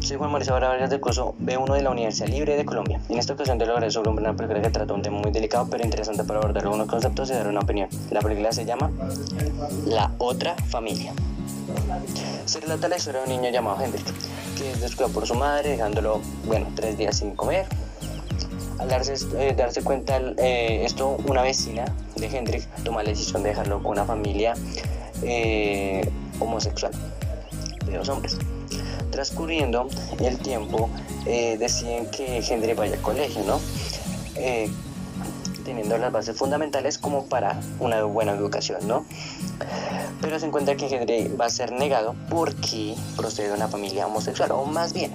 soy Juan Mauricio Vargas del curso B1 de la Universidad Libre de Colombia. En esta ocasión te lo hablaré sobre una película que trata un tema muy delicado pero interesante para abordar algunos conceptos y dar una opinión. La película se llama La Otra Familia. Se relata la historia de un niño llamado Hendrik, que es descuidado por su madre, dejándolo, bueno, tres días sin comer. Al darse, eh, darse cuenta eh, esto, una vecina de Hendrik toma la decisión de dejarlo con una familia eh, homosexual de dos hombres. Transcurriendo el tiempo, eh, deciden que Hendrik vaya al colegio, ¿no? Eh, teniendo las bases fundamentales como para una buena educación, ¿no? Pero se encuentra que Hendrik va a ser negado porque procede de una familia homosexual, o más bien,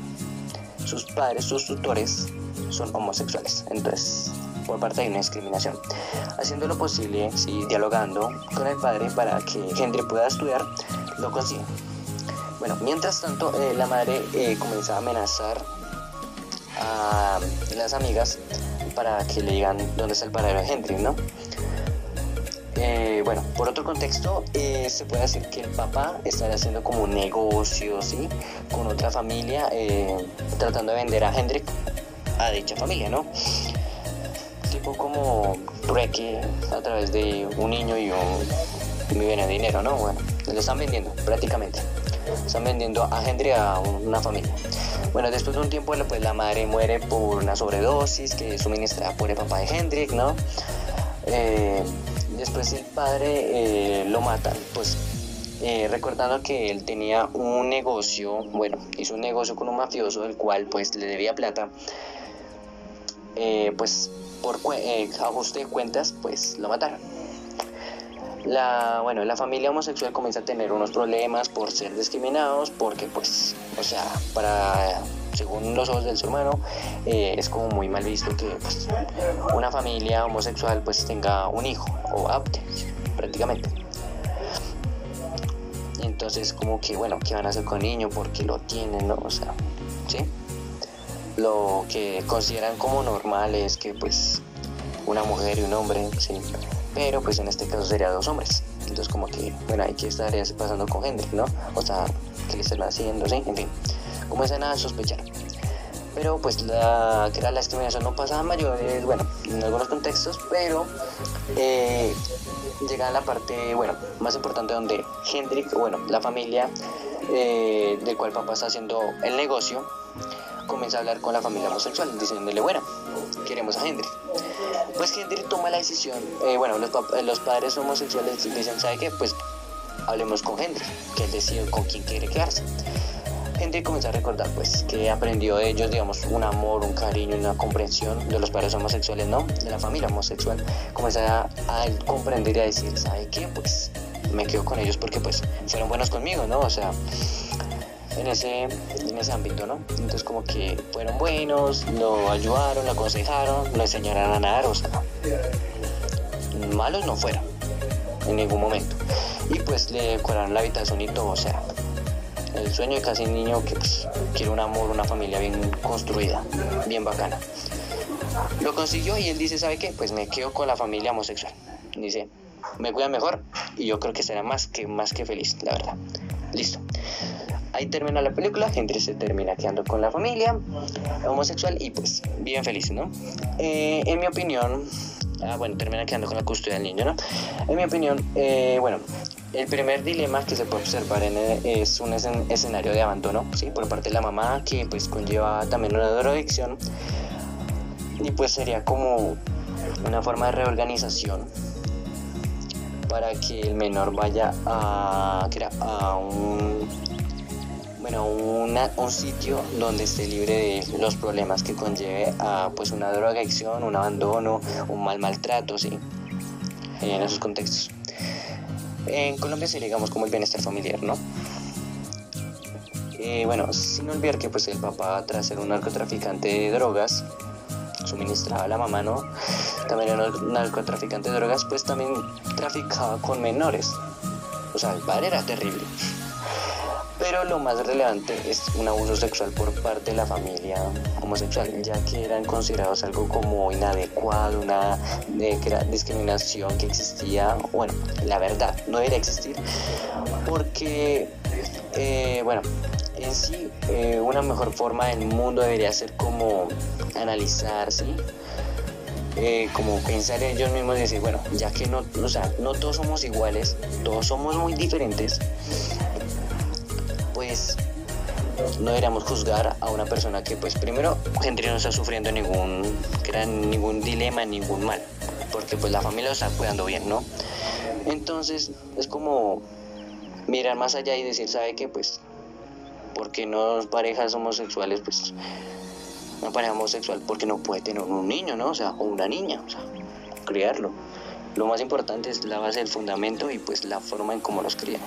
sus padres, sus tutores, son homosexuales. Entonces, por parte de una discriminación. Haciendo lo posible, sí, dialogando con el padre para que Hendrik pueda estudiar, lo consigue. Bueno, mientras tanto, eh, la madre eh, comienza a amenazar a las amigas para que le digan dónde está el paradero de Hendrik, ¿no? Eh, bueno, por otro contexto, eh, se puede decir que el papá está haciendo como un negocio. Con otra familia, tratando de vender a Hendrik a dicha familia, ¿no? Tipo como trueque a través de un niño y un y dinero, ¿no? Bueno, le están vendiendo prácticamente. Están vendiendo a Hendrik a una familia. Bueno, después de un tiempo, pues la madre muere por una sobredosis que es suministrada por el papá de Hendrik, ¿no? Eh, después el padre eh, lo matan, pues eh, recordando que él tenía un negocio, bueno, hizo un negocio con un mafioso, el cual pues le debía plata, eh, pues por eh, ajuste de cuentas, pues lo mataron. La, bueno, la familia homosexual comienza a tener unos problemas por ser discriminados, porque pues, o sea, para, según los ojos del ser humano, eh, es como muy mal visto que pues, una familia homosexual pues tenga un hijo o apte, prácticamente. Entonces como que, bueno, ¿qué van a hacer con el niño? Porque lo tienen, ¿no? O sea, ¿sí? Lo que consideran como normal es que pues una mujer y un hombre, sí. Pero pues en este caso sería dos hombres. Entonces como que, bueno, hay que estar pasando con Hendrik, ¿no? O sea, ¿qué le están haciendo? Sí, en fin. Comienzan a sospechar. Pero pues la, que era la discriminación no pasaba mayores, bueno, en algunos contextos, pero eh, llega a la parte, bueno, más importante donde Hendrik, bueno, la familia eh, del cual papá está haciendo el negocio, comienza a hablar con la familia homosexual, diciéndole, bueno, queremos a Hendrik. Pues Hendrik toma la decisión, eh, bueno, los, padres homosexuales dicen, ¿sabe qué? Pues hablemos con Hendrik, que él decide con quién quiere quedarse. Hendrik comienza a recordar, pues, que aprendió de ellos, digamos, un amor, un cariño, una comprensión de los padres homosexuales, ¿no? De la familia homosexual. Comienza a, comprender y a decir, ¿sabe qué? Pues me quedo con ellos porque, pues, fueron buenos conmigo, ¿no? O sea, en ese, en ese ámbito, ¿no? Entonces como que fueron buenos, lo ayudaron, lo aconsejaron, lo enseñaron a nadar, o sea, malos no fueron en ningún momento. Y pues le decoraron la habitación y todo, o sea, el sueño de casi niño que pues, quiere un amor, una familia bien construida, bien bacana. Lo consiguió y él dice, ¿sabe qué? Pues me quedo con la familia homosexual. Dice, me cuida mejor y yo creo que será más que, más que feliz, la verdad. Listo. Ahí termina la película, Henry se termina quedando con la familia homosexual y pues bien feliz, ¿no? Eh, en mi opinión, ah, bueno, termina quedando con la custodia del niño, ¿no? En mi opinión, eh, bueno, el primer dilema que se puede observar es un escen- escenario de abandono, ¿sí? Por parte de la mamá, que pues conlleva también una drogadicción y pues sería como una forma de reorganización para que el menor vaya a, a un bueno una- un sitio donde esté libre de los problemas que conlleve a pues una drogadicción, un abandono, un mal maltrato, sí, en esos contextos. En Colombia sería digamos como el bienestar familiar, ¿no? Eh, bueno, sin olvidar que pues el papá tras ser un narcotraficante de drogas suministraba a la mamá, ¿no? También era un narcotraficante de drogas, pues también traficaba con menores. O sea, el padre era terrible. Pero lo más relevante es un abuso sexual por parte de la familia homosexual, ya que eran considerados algo como inadecuado, una eh, era discriminación que existía, bueno, la verdad, no debería existir, porque eh, bueno, en sí, eh, una mejor forma del mundo debería ser como analizar, ¿sí? Como pensar en ellos mismos y decir, bueno, ya que no, o sea, no todos somos iguales, todos somos muy diferentes, pues no deberíamos juzgar a una persona que pues primero gente no está sufriendo ningún gran ningún dilema ningún mal porque pues la familia lo está cuidando bien no entonces es como mirar más allá y decir sabe que pues porque no parejas homosexuales pues una pareja homosexual porque no puede tener un niño no o sea o una niña o sea criarlo. Lo más importante es la base del fundamento y pues la forma en cómo los crían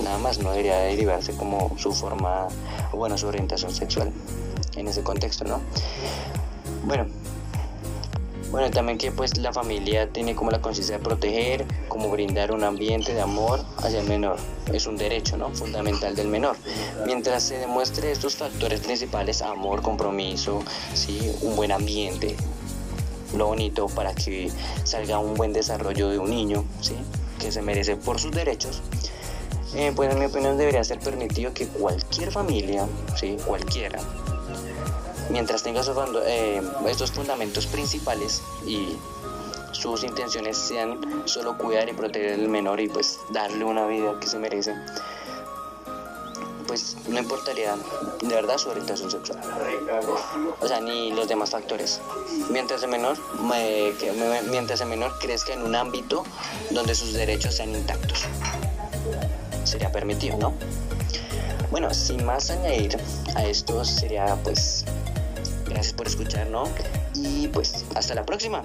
nada más, no debería derivarse como su forma, bueno, su orientación sexual en ese contexto, ¿no? Bueno, bueno, también que pues la familia tiene como la conciencia de proteger, como brindar un ambiente de amor hacia el menor. Es un derecho, ¿no? Fundamental del menor. Mientras se demuestre estos factores principales, amor, compromiso, ¿sí? Un buen ambiente, lo bonito para que salga un buen desarrollo de un niño, ¿sí? Que se merece por sus derechos, eh, pues en mi opinión debería ser permitido que cualquier familia, ¿sí? cualquiera, mientras tenga eh, estos fundamentos principales y sus intenciones sean solo cuidar y proteger al menor y pues darle una vida que se merece, pues no importaría de verdad su orientación sexual. O sea, ni los demás factores. Mientras el menor, mientras el menor crezca en un ámbito donde sus derechos sean intactos sería permitido, ¿no? Bueno, sin más añadir a esto sería pues gracias por escuchar, ¿no? Y pues hasta la próxima.